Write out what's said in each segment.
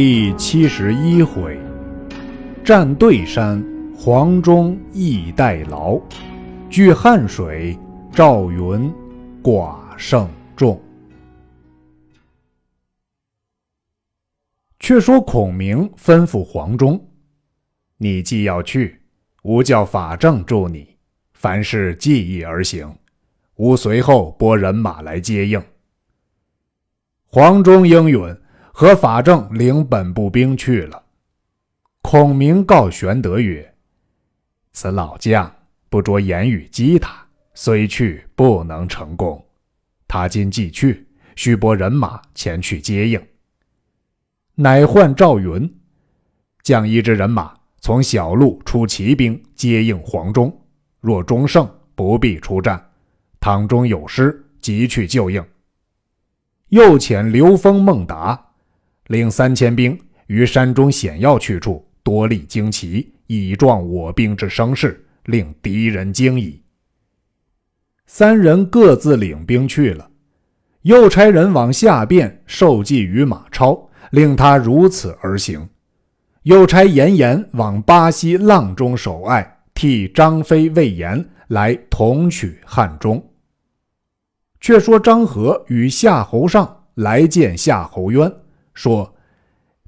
第七十一回，战对山，黄忠义代劳；据汉水，赵云寡胜众。却说孔明吩咐黄忠：“你既要去，吾叫法正助你，凡事记意而行。吾随后拨人马来接应。”黄忠应允。和法正领本部兵去了。孔明告玄德曰：“此老将不着言语激他，虽去不能成功。他今既去，须拨人马前去接应。”乃唤赵云，将一支人马从小路出骑兵接应黄忠。若忠胜，不必出战；倘中有失，即去救应。又遣刘封、孟达。领三千兵于山中险要去处多立旌旗，以壮我兵之声势，令敌人惊疑。三人各自领兵去了，又差人往下边受计于马超，令他如此而行。又差严颜往巴西阆中守隘，替张飞、魏延来同取汉中。却说张合与夏侯尚来见夏侯渊。说：“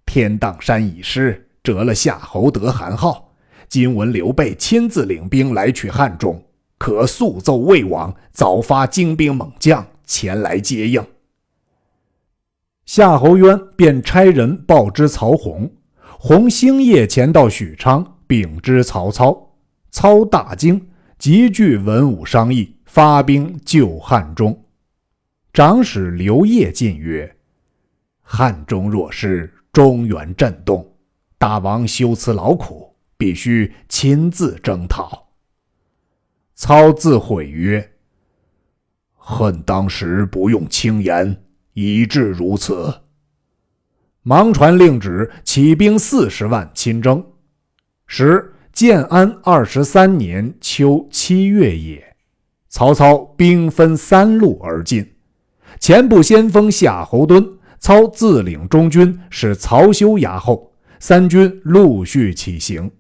天荡山已失，折了夏侯德韩浩。今闻刘备亲自领兵来取汉中，可速奏魏王，早发精兵猛将前来接应。”夏侯渊便差人报知曹洪，洪星夜前到许昌禀知曹操，操大惊，急聚文武商议，发兵救汉中。长史刘烨进曰。汉中若失，中原震动，大王修此劳苦，必须亲自征讨。操自悔曰：“恨当时不用轻言，以致如此。”忙传令旨，起兵四十万亲征。时建安二十三年秋七月也。曹操兵分三路而进，前部先锋夏侯惇。操自领中军，使曹休押后，三军陆续起行。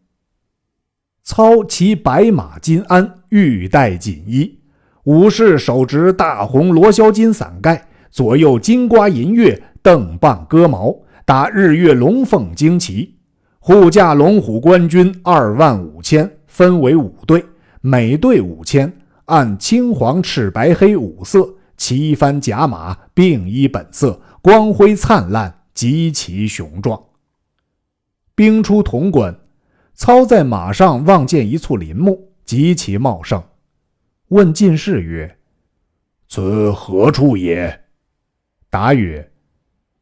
操骑白马金鞍，玉带锦衣，武士手执大红罗霄金伞盖，左右金瓜银月，镫棒戈矛，打日月龙凤旌旗。护驾龙虎官军二万五千，分为五队，每队五千，按青黄赤白黑五色，旗幡甲马，并依本色。光辉灿烂，极其雄壮。兵出潼关，操在马上望见一簇林木，极其茂盛。问进士曰：“此何处也？”答曰：“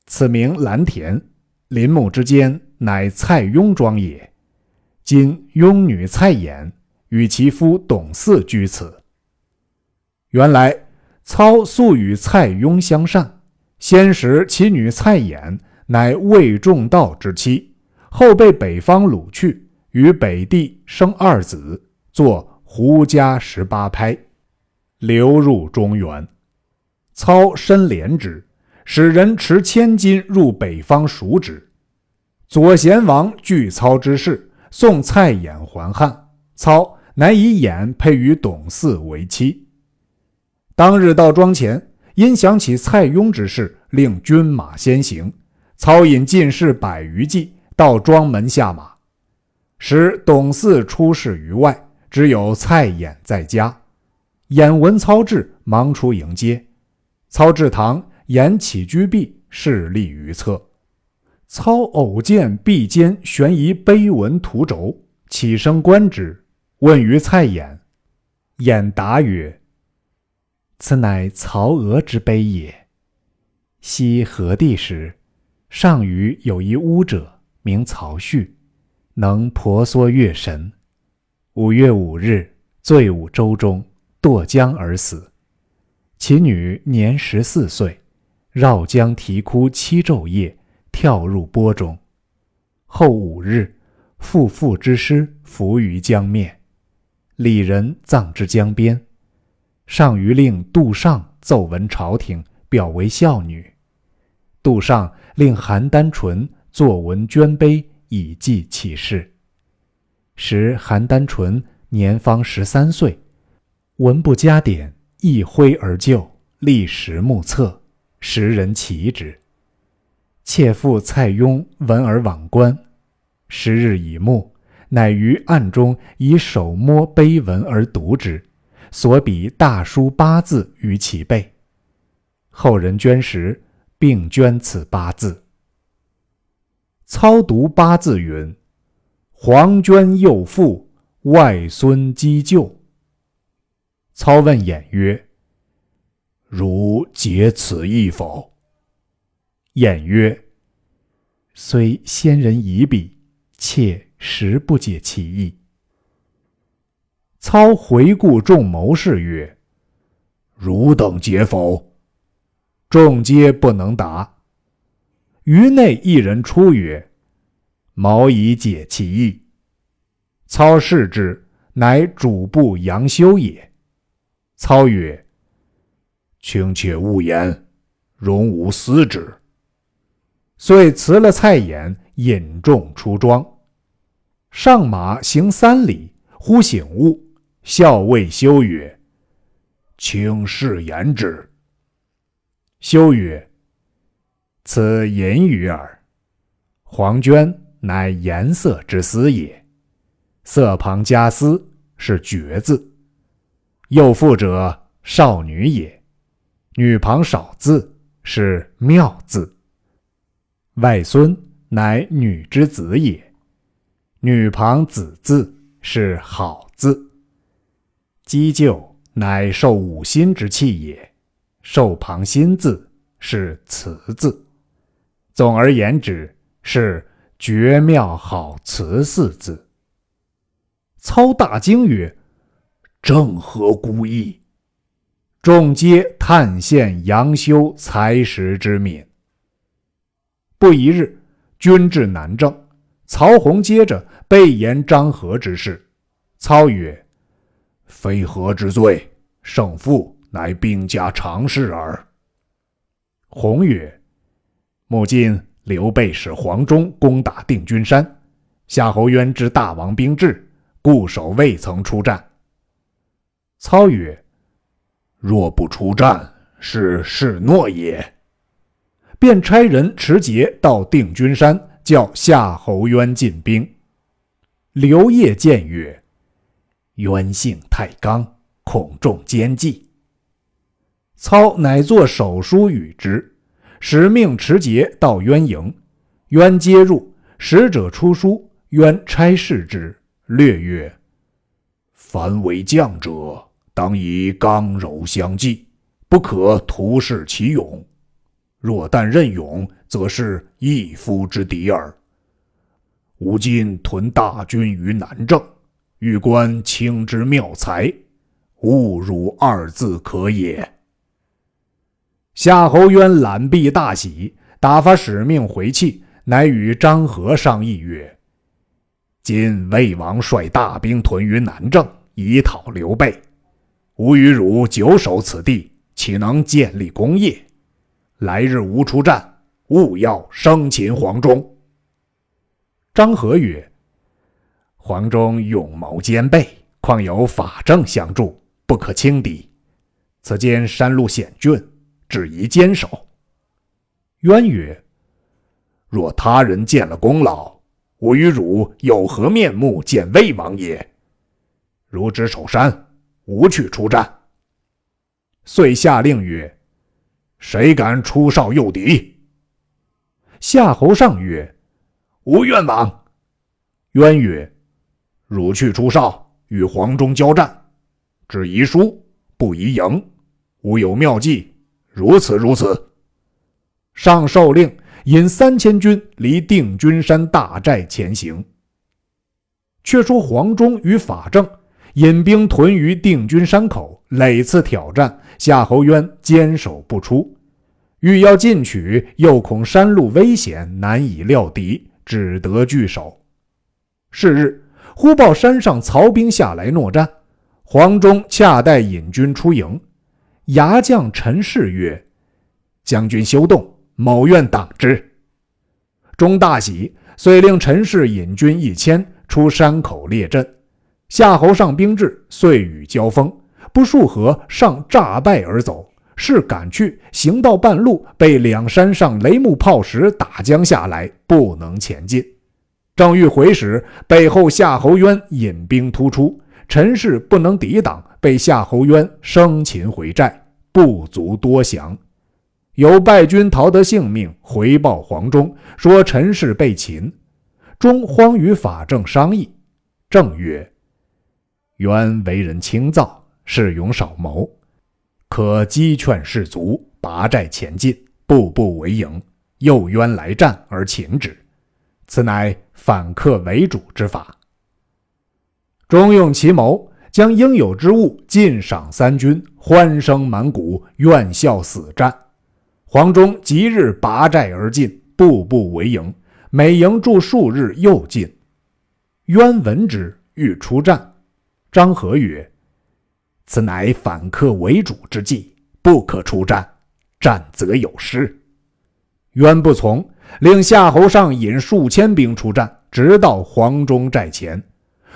此名蓝田，林木之间，乃蔡邕庄也。今邕女蔡琰与其夫董嗣居此。原来操素与蔡邕相善。”先时其女蔡琰乃魏仲道之妻，后被北方掳去，与北帝生二子，作胡家十八拍，流入中原。操深怜之，使人持千金入北方赎之。左贤王惧操之事，送蔡琰还汉。操乃以琰配于董祀为妻。当日到庄前。因想起蔡邕之事，令军马先行。操引进士百余骑到庄门下马，时董嗣出事于外，只有蔡琰在家。眼闻操至，忙出迎接。操至堂，俨起居壁，势立于侧。操偶见壁间悬一碑文图轴，起身观之，问于蔡琰。琰答曰。此乃曹娥之碑也。昔何帝时，上虞有一巫者，名曹旭，能婆娑月神。五月五日，醉舞舟中，堕江而死。其女年十四岁，绕江啼哭七昼夜，跳入波中。后五日，父父之尸浮于江面，里人葬之江边。上谕令杜尚奏闻朝廷，表为孝女。杜尚令邯郸纯作文捐碑以记其事。时韩丹纯年方十三岁，文不加点，一挥而就，立时目测，时人奇之。妾父蔡邕闻而往观，时日已暮，乃于暗中以手摸碑文而读之，所笔大书八字于其背。后人捐时，并捐此八字。操读八字云：“黄捐幼父，外孙积旧。”操问偃曰：“汝解此意否？”偃曰：“虽先人遗笔，妾实不解其意。”操回顾众谋士曰：“汝等解否？”众皆不能答。余内一人出曰：“毛以解其意。”操视之，乃主簿杨修也。操曰：“卿且勿言，容吾思之。”遂辞了蔡琰，引众出庄。上马行三里，忽醒悟，笑谓修曰：“卿是言之。”修曰：“此隐语耳。黄绢乃颜色之思也，色旁加思是绝字。幼妇者，少女也；女旁少字是妙字。外孙乃女之子也，女旁子字是好字。积就乃受五心之气也。”受旁心字是辞字，总而言之是绝妙好词四字。操大惊曰：“正合孤意。”众皆叹羡杨修才识之敏。不一日，军至南郑，曹洪接着备言张合之事。操曰：“非何之罪，胜负。”乃兵家常事耳。洪曰：“目今刘备使黄忠攻打定军山，夏侯渊知大王兵至，固守未曾出战。”操曰：“若不出战，是示诺也。”便差人持节到定军山，叫夏侯渊进兵。刘烨见曰：“渊性太刚，恐中奸计。”操乃作手书与之，使命持节到渊营。渊接入，使者出书，渊差事之，略曰：“凡为将者，当以刚柔相济，不可徒恃其勇。若但任勇，则是一夫之敌耳。吾今屯大军于南郑，欲观卿之妙才，勿辱二字可也。”夏侯渊览毕大喜，打发使命回去，乃与张合商议曰：“今魏王率大兵屯于南郑，以讨刘备。吾与汝久守此地，岂能建立功业？来日吾出战，务要生擒黄忠。”张合曰：“黄忠勇谋兼备，况有法正相助，不可轻敌。此间山路险峻。”只宜坚守。渊曰：“若他人见了功劳，我与汝有何面目见魏王也？如只守山，无去出战。”遂下令曰：“谁敢出哨诱敌？”夏侯尚曰：“吾愿往。”渊曰：“汝去出哨，与黄忠交战，只宜输，不宜赢。吾有妙计。”如此如此，上受令引三千军离定军山大寨前行。却说黄忠与法正引兵屯于定军山口，累次挑战，夏侯渊坚守不出，欲要进取，又恐山路危险，难以料敌，只得拒守。是日，忽报山上曹兵下来搦战，黄忠恰待引军出营。牙将陈氏曰：“将军休动，某愿挡之。”钟大喜，遂令陈氏引军一千出山口列阵。夏侯尚兵至，遂与交锋，不数合，尚诈败而走。是赶去，行到半路，被两山上雷木炮石打将下来，不能前进。正欲回时，背后夏侯渊引兵突出，陈氏不能抵挡，被夏侯渊生擒回寨，不足多详。有败军逃得性命，回报黄忠，说陈氏被擒。忠慌与法正商议，正曰：“渊为人轻躁，恃勇少谋。”可击劝士卒，拔寨前进，步步为营，诱渊来战而擒之，此乃反客为主之法。中用奇谋，将应有之物尽赏三军，欢声满鼓，愿效死战。黄忠即日拔寨而进，步步为营，每营驻数日，又进。渊闻之，欲出战。张合曰。此乃反客为主之计，不可出战，战则有失。渊不从，令夏侯尚引数千兵出战，直到黄忠寨前。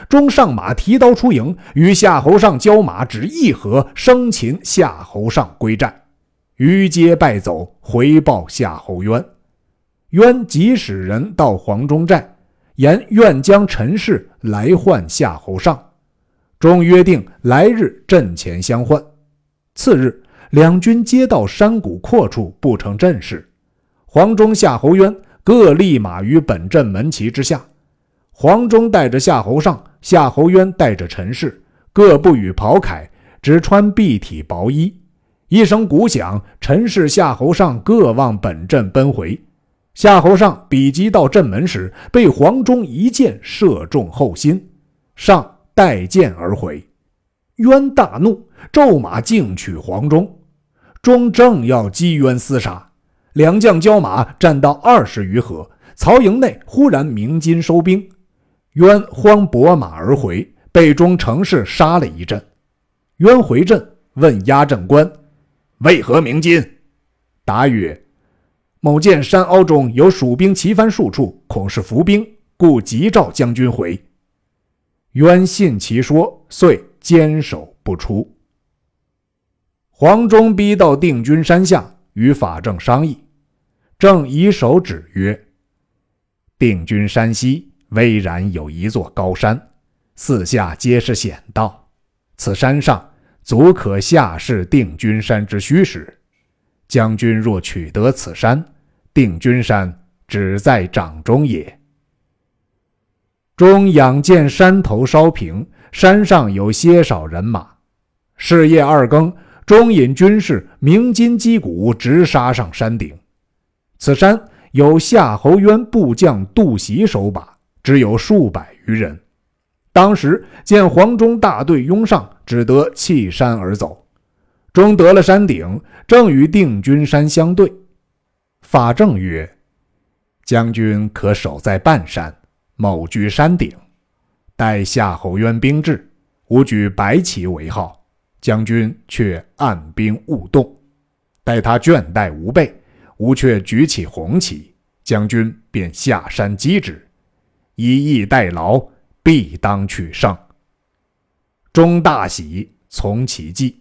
忠上马提刀出营，与夏侯尚交马，只一合，生擒夏侯尚归寨。余皆败走，回报夏侯渊。渊即使人到黄忠寨，言愿将陈氏来换夏侯尚。终约定来日阵前相换。次日，两军皆到山谷阔处，不成阵势。黄忠、夏侯渊各立马于本阵门旗之下。黄忠带着夏侯尚，夏侯渊带着陈氏，各不与袍铠，只穿蔽体薄衣。一声鼓响，陈氏、夏侯尚各往本阵奔回。夏侯尚比及到阵门时，被黄忠一箭射中后心，上。带箭而回，渊大怒，骤马径取黄忠。忠正要击渊厮杀，两将交马战到二十余合，曹营内忽然鸣金收兵。渊慌拨马而回，被忠乘势杀了一阵。渊回阵问押阵官：“为何鸣金？”答曰：“某见山凹中有蜀兵齐番数处，恐是伏兵，故急召将军回。”渊信其说，遂坚守不出。黄忠逼到定军山下，与法正商议。正以手指曰：“定军山西巍然有一座高山，四下皆是险道。此山上足可下视定军山之虚实。将军若取得此山，定军山只在掌中也。”中仰见山头稍平，山上有些少人马。是夜二更，中引军士鸣金击鼓，直杀上山顶。此山有夏侯渊部将杜袭守把，只有数百余人。当时见黄忠大队拥上，只得弃山而走。终得了山顶，正与定军山相对。法正曰：“将军可守在半山。”某居山顶，待夏侯渊兵至，吾举白旗为号，将军却按兵勿动。待他倦怠无备，吾却举起红旗，将军便下山击之，以逸待劳，必当取胜。钟大喜，从其计。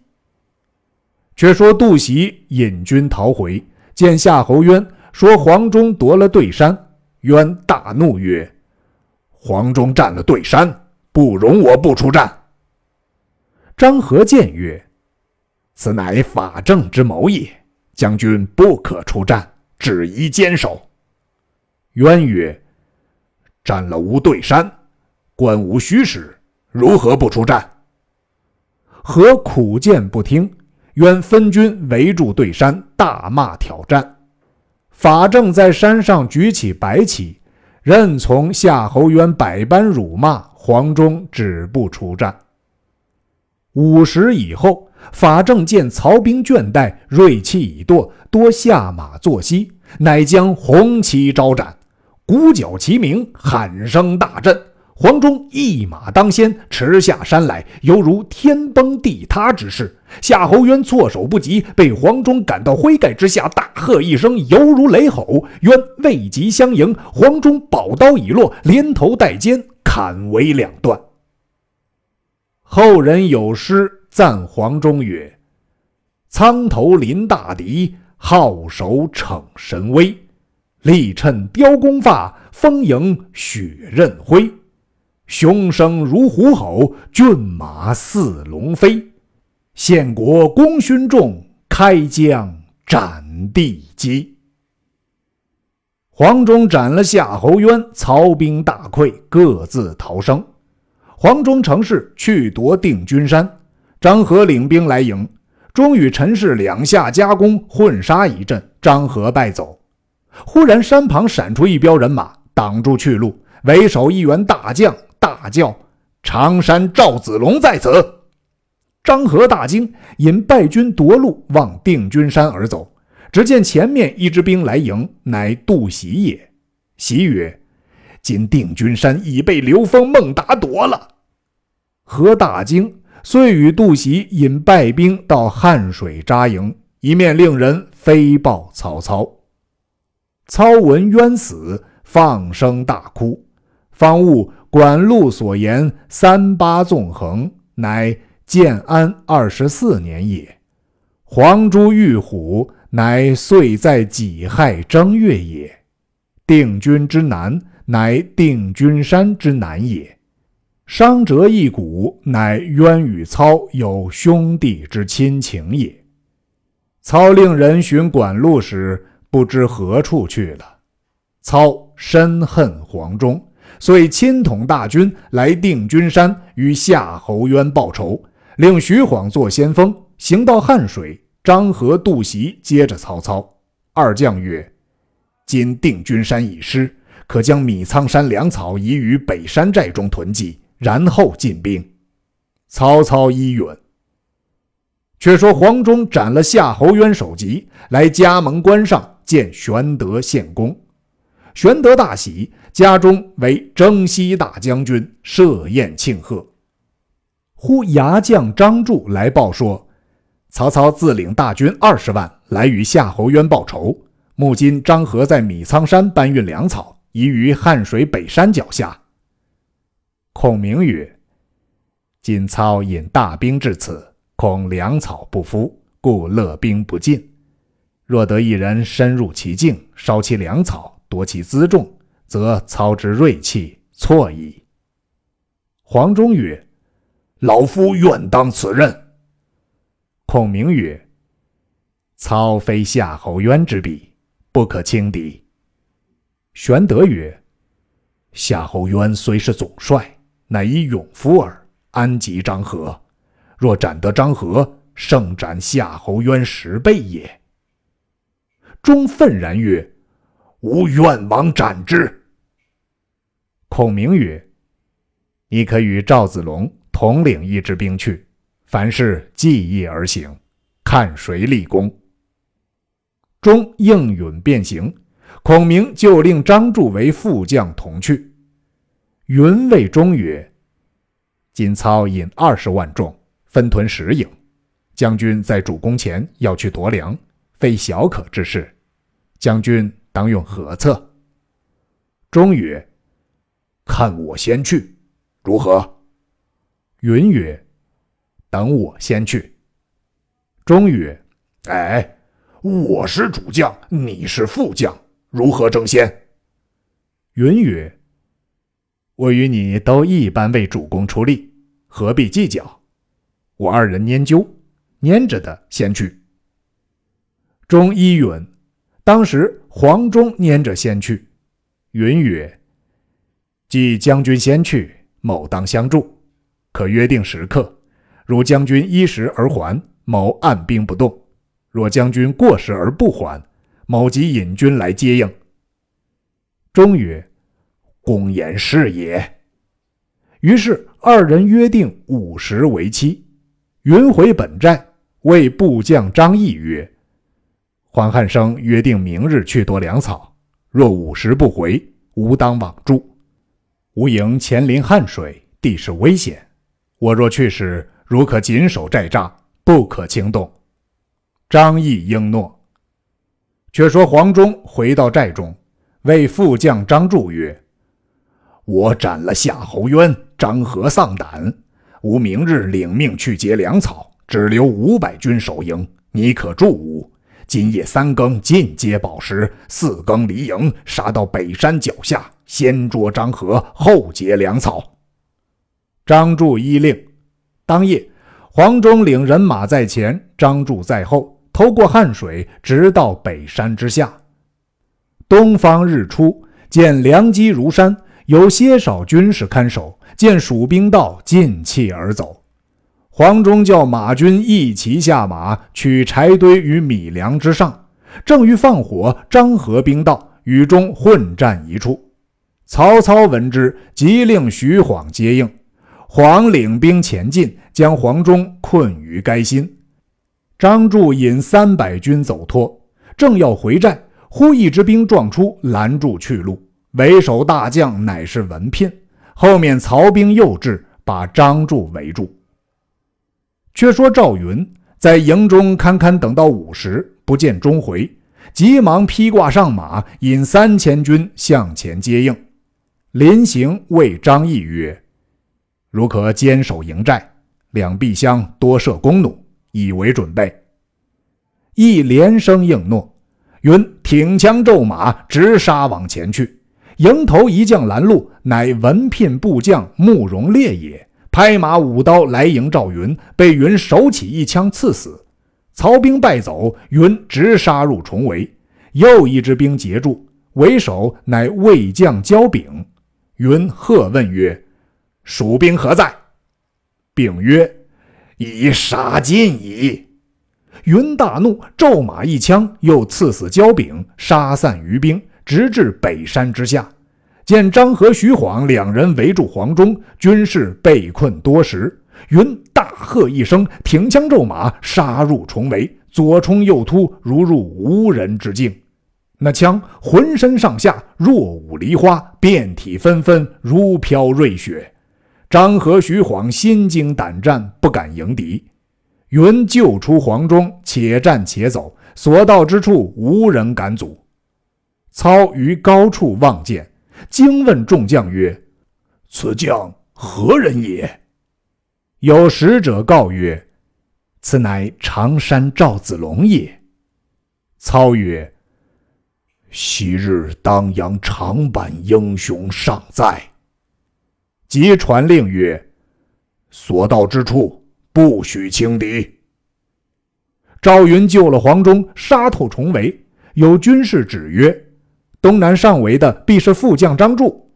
却说杜袭引军逃回，见夏侯渊，说黄忠夺了对山。渊大怒曰：黄忠占了对山，不容我不出战。张合见曰：“此乃法正之谋也，将军不可出战，只宜坚守。”渊曰：“占了无对山，关无虚实，如何不出战？”何苦谏不听，渊分军围住对山，大骂挑战。法正在山上举起白旗。任从夏侯渊百般辱骂，黄忠止不出战。午时以后，法正见曹兵倦怠，锐气已堕，多下马坐息，乃将红旗招展，鼓角齐鸣，喊声大震。黄忠一马当先，驰下山来，犹如天崩地塌之势。夏侯渊措手不及，被黄忠赶到灰盖之下，大喝一声，犹如雷吼。渊未及相迎，黄忠宝刀已落，连头带肩砍为两段。后人有诗赞黄忠曰：“苍头临大敌，皓首逞神威。力趁雕弓发，风迎雪刃辉。雄声如虎吼，骏马似龙飞。献国功勋重，开疆斩地基。”黄忠斩了夏侯渊，曹兵大溃，各自逃生。黄忠乘势去夺定军山，张合领兵来迎，终与陈氏两下夹攻，混杀一阵，张合败走。忽然山旁闪出一彪人马，挡住去路。为首一员大将大叫：“常山赵子龙在此！”张合大惊，引败军夺路往定军山而走。只见前面一支兵来迎，乃杜袭也。袭曰：“今定军山已被刘封、孟达夺了。”何大惊，遂与杜袭引败兵到汉水扎营，一面令人飞报曹操。操闻冤死，放声大哭，方悟管路所言三八纵横，乃建安二十四年也。黄珠玉虎，乃岁在己亥正月也。定军之南，乃定军山之南也。伤折一骨，乃渊与操有兄弟之亲情也。操令人寻管路时，不知何处去了。操深恨黄忠，遂亲统大军来定军山，与夏侯渊报仇。令徐晃做先锋，行到汉水，张合、杜袭接着曹操。二将曰：“今定军山已失，可将米仓山粮草移于北山寨中囤积。”然后进兵，曹操依允。却说黄忠斩了夏侯渊首级，来加盟关上见玄德献功。玄德大喜，家中为征西大将军，设宴庆贺。忽牙将张柱来报说，曹操自领大军二十万来与夏侯渊报仇。目今张合在米仓山搬运粮草，移于汉水北山脚下。孔明曰：“今操引大兵至此，恐粮草不敷，故勒兵不进。若得一人深入其境，烧其粮草，夺其辎重，则操之锐气错矣。”黄忠曰：“老夫愿当此任。”孔明曰：“操非夏侯渊之比，不可轻敌。”玄德曰：“夏侯渊虽是总帅。”乃一勇夫耳，安及张合？若斩得张合，胜斩夏侯渊十倍也。忠愤然曰：“吾愿往斩之。”孔明曰：“你可与赵子龙统领一支兵去，凡事计议而行，看谁立功。”忠应允便行。孔明就令张柱为副将同去。云谓忠曰：“今操引二十万众，分屯十营，将军在主公前要去夺粮，非小可之事。将军当用何策？”忠曰：“看我先去，如何？”云曰：“等我先去。”忠曰：“哎，我是主将，你是副将，如何争先？”云曰：我与你都一般为主公出力，何必计较？我二人拈阄，拈着的先去。忠依允。当时黄忠拈着先去。允曰：“既将军先去，某当相助，可约定时刻。如将军依时而还，某按兵不动；若将军过时而不还，某即引军来接应。”忠曰。公言是也。于是二人约定五十为期。云回本寨，谓部将张翼曰：“黄汉升约定明日去夺粮草，若五十不回，吾当往助。”吴营前临汉水，地势危险，我若去时，如可紧守寨栅，不可轻动。”张毅应诺。却说黄忠回到寨中，谓副将张柱曰：“我斩了夏侯渊，张合丧胆。吾明日领命去劫粮草，只留五百军守营。你可助吾？今夜三更进阶宝石，四更离营，杀到北山脚下，先捉张合，后劫粮草。”张柱依令。当夜，黄忠领人马在前，张柱在后。偷过汉水，直到北山之下。东方日出，见良机如山，有些少军士看守。见蜀兵到，尽弃而走。黄忠叫马军一齐下马，取柴堆于米粮之上。正欲放火，张合兵到，与中混战一处。曹操闻之，即令徐晃接应。晃领兵前进，将黄忠困于该心。张柱引三百军走脱，正要回寨，忽一支兵撞出，拦住去路。为首大将乃是文聘，后面曹兵又至，把张柱围住。却说赵云在营中堪堪等到午时，不见钟回，急忙披挂上马，引三千军向前接应。临行谓张翼曰：“如可坚守营寨，两壁厢多设弓弩。”以为准备，翼连声应诺。云挺枪骤马，直杀往前去。迎头一将拦路，乃文聘部将慕容烈也。拍马舞刀来迎赵云，被云手起一枪刺死。曹兵败走，云直杀入重围。又一支兵截住，为首乃魏将焦炳。云喝问曰：“蜀兵何在？”炳曰：已杀尽矣！云大怒，骤马一枪，又刺死焦炳，杀散余兵，直至北山之下。见张合、徐晃两人围住黄忠，军士被困多时。云大喝一声，挺枪骤马，杀入重围，左冲右突，如入无人之境。那枪浑身上下若舞梨花，遍体纷纷，如飘瑞雪。张合、徐晃心惊胆战，不敢迎敌。云救出黄忠，且战且走，所到之处无人敢阻。操于高处望见，惊问众将曰：“此将何人也？”有使者告曰：“此乃常山赵子龙也。”操曰：“昔日当阳长坂英雄尚在。”即传令曰：“所到之处，不许轻敌。”赵云救了黄忠，杀透重围。有军士指曰：“东南上围的必是副将张柱。”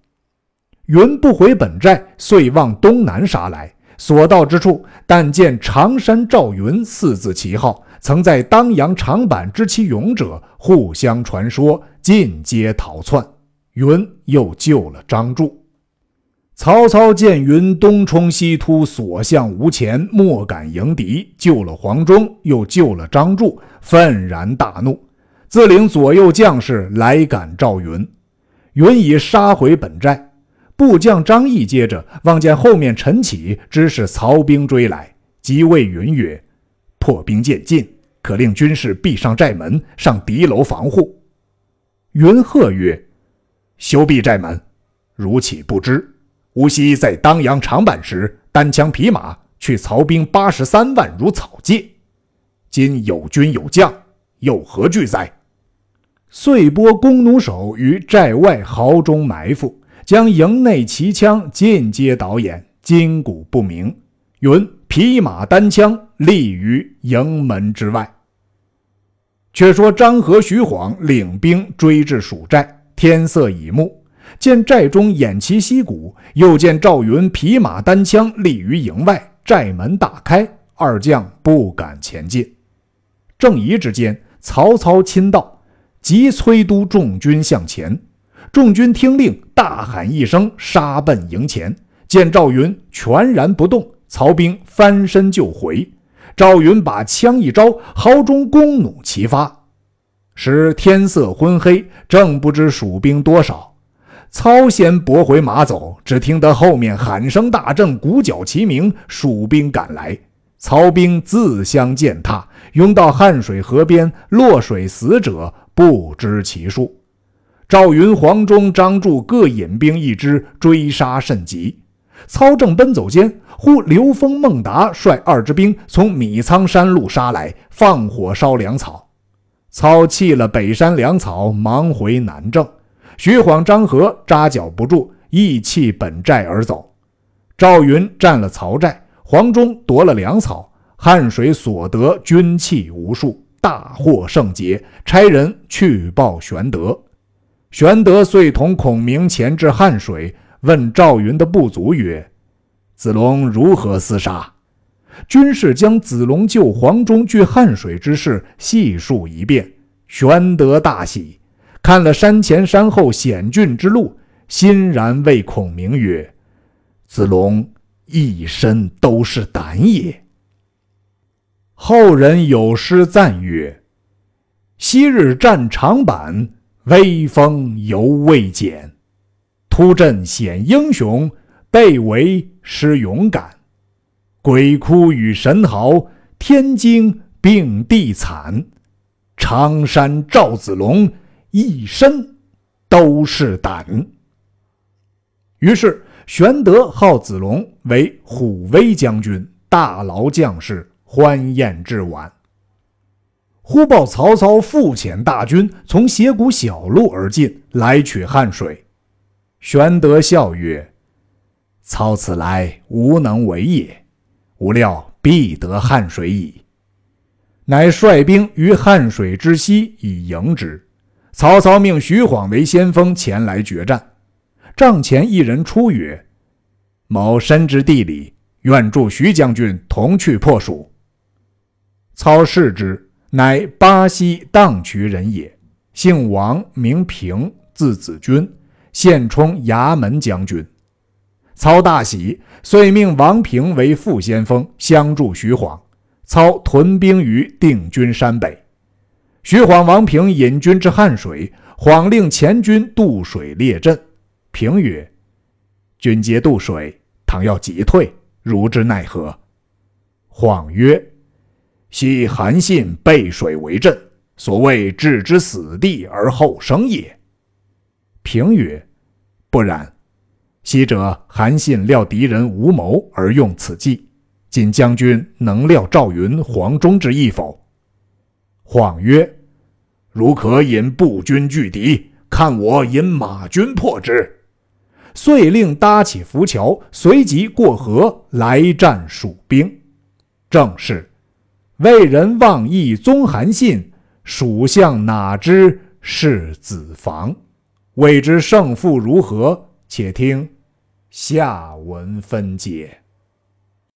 云不回本寨，遂往东南杀来。所到之处，但见常山赵云四字旗号，曾在当阳长坂知其勇者，互相传说，尽皆逃窜。云又救了张柱。曹操见云东冲西突，所向无前，莫敢迎敌。救了黄忠，又救了张柱，愤然大怒，自领左右将士来赶赵云。云已杀回本寨，部将张翼接着望见后面陈起，知是曹兵追来，即谓云曰：“破兵渐近，可令军士闭上寨门，上敌楼防护。”云喝曰：“休闭寨门！如岂不知？”吴锡在当阳长坂时，单枪匹马去曹兵八十三万如草芥。今有军有将，又何惧哉？遂拨弓弩手于寨外壕中埋伏，将营内骑枪尽皆导演，筋骨不明。云匹马单枪立于营门之外。却说张合、徐晃领兵追至蜀寨，天色已暮。见寨中偃旗息鼓，又见赵云匹马单枪立于营外，寨门大开，二将不敢前进。正疑之间，曹操亲到，即催督众军向前。众军听令，大喊一声，杀奔营前。见赵云全然不动，曹兵翻身就回。赵云把枪一招，壕中弓弩齐发。时天色昏黑，正不知蜀兵多少。操先拨回马走，只听得后面喊声大震，鼓角齐鸣，蜀兵赶来。曹兵自相践踏，拥到汉水河边，落水死者不知其数。赵云、黄忠、张柱各引兵一支，追杀甚急。操正奔走间，忽刘封、孟达率二支兵从米仓山路杀来，放火烧粮草。操弃了北山粮草，忙回南郑。徐晃、张合扎脚不住，亦弃本寨而走。赵云占了曹寨。黄忠夺了粮草，汉水所得军器无数，大获圣捷。差人去报玄德，玄德遂同孔明前至汉水，问赵云的部族曰：“子龙如何厮杀？”军士将子龙救黄忠据汉水之事细述一遍。玄德大喜，看了山前山后险峻之路，欣然谓孔明曰：“子龙。”一身都是胆也。后人有诗赞曰：“昔日战长坂，威风犹未减；突阵显英雄，被围失勇敢。鬼哭与神嚎，天惊并地惨。常山赵子龙，一身都是胆。”于是。玄德号子龙为虎威将军，大劳将士，欢宴至晚。忽报曹操复遣大军从斜谷小路而进，来取汉水。玄德笑曰：“操此来无能为也，无料必得汉水矣。”乃率兵于汉水之西以迎之。曹操命徐晃为先锋前来决战。帐前一人出曰：“某深知地理，愿助徐将军同去破蜀。”操视之，乃巴西荡渠人也，姓王，名平，字子君，现充衙门将军。操大喜，遂命王平为副先锋，相助徐晃。操屯兵于定军山北。徐晃、王平引军至汉水，晃令前军渡水列阵。平曰：“军皆渡水，倘要急退，如之奈何？”晃曰：“昔韩信背水为阵，所谓置之死地而后生也。”平曰：“不然。昔者韩信料敌人无谋而用此计，今将军能料赵云、黄忠之意否？”晃曰：“如可引步军拒敌，看我引马军破之。”遂令搭起浮桥，随即过河来战蜀兵。正是为人忘义宗韩信，属相哪知是子房？未知胜负如何？且听下文分解。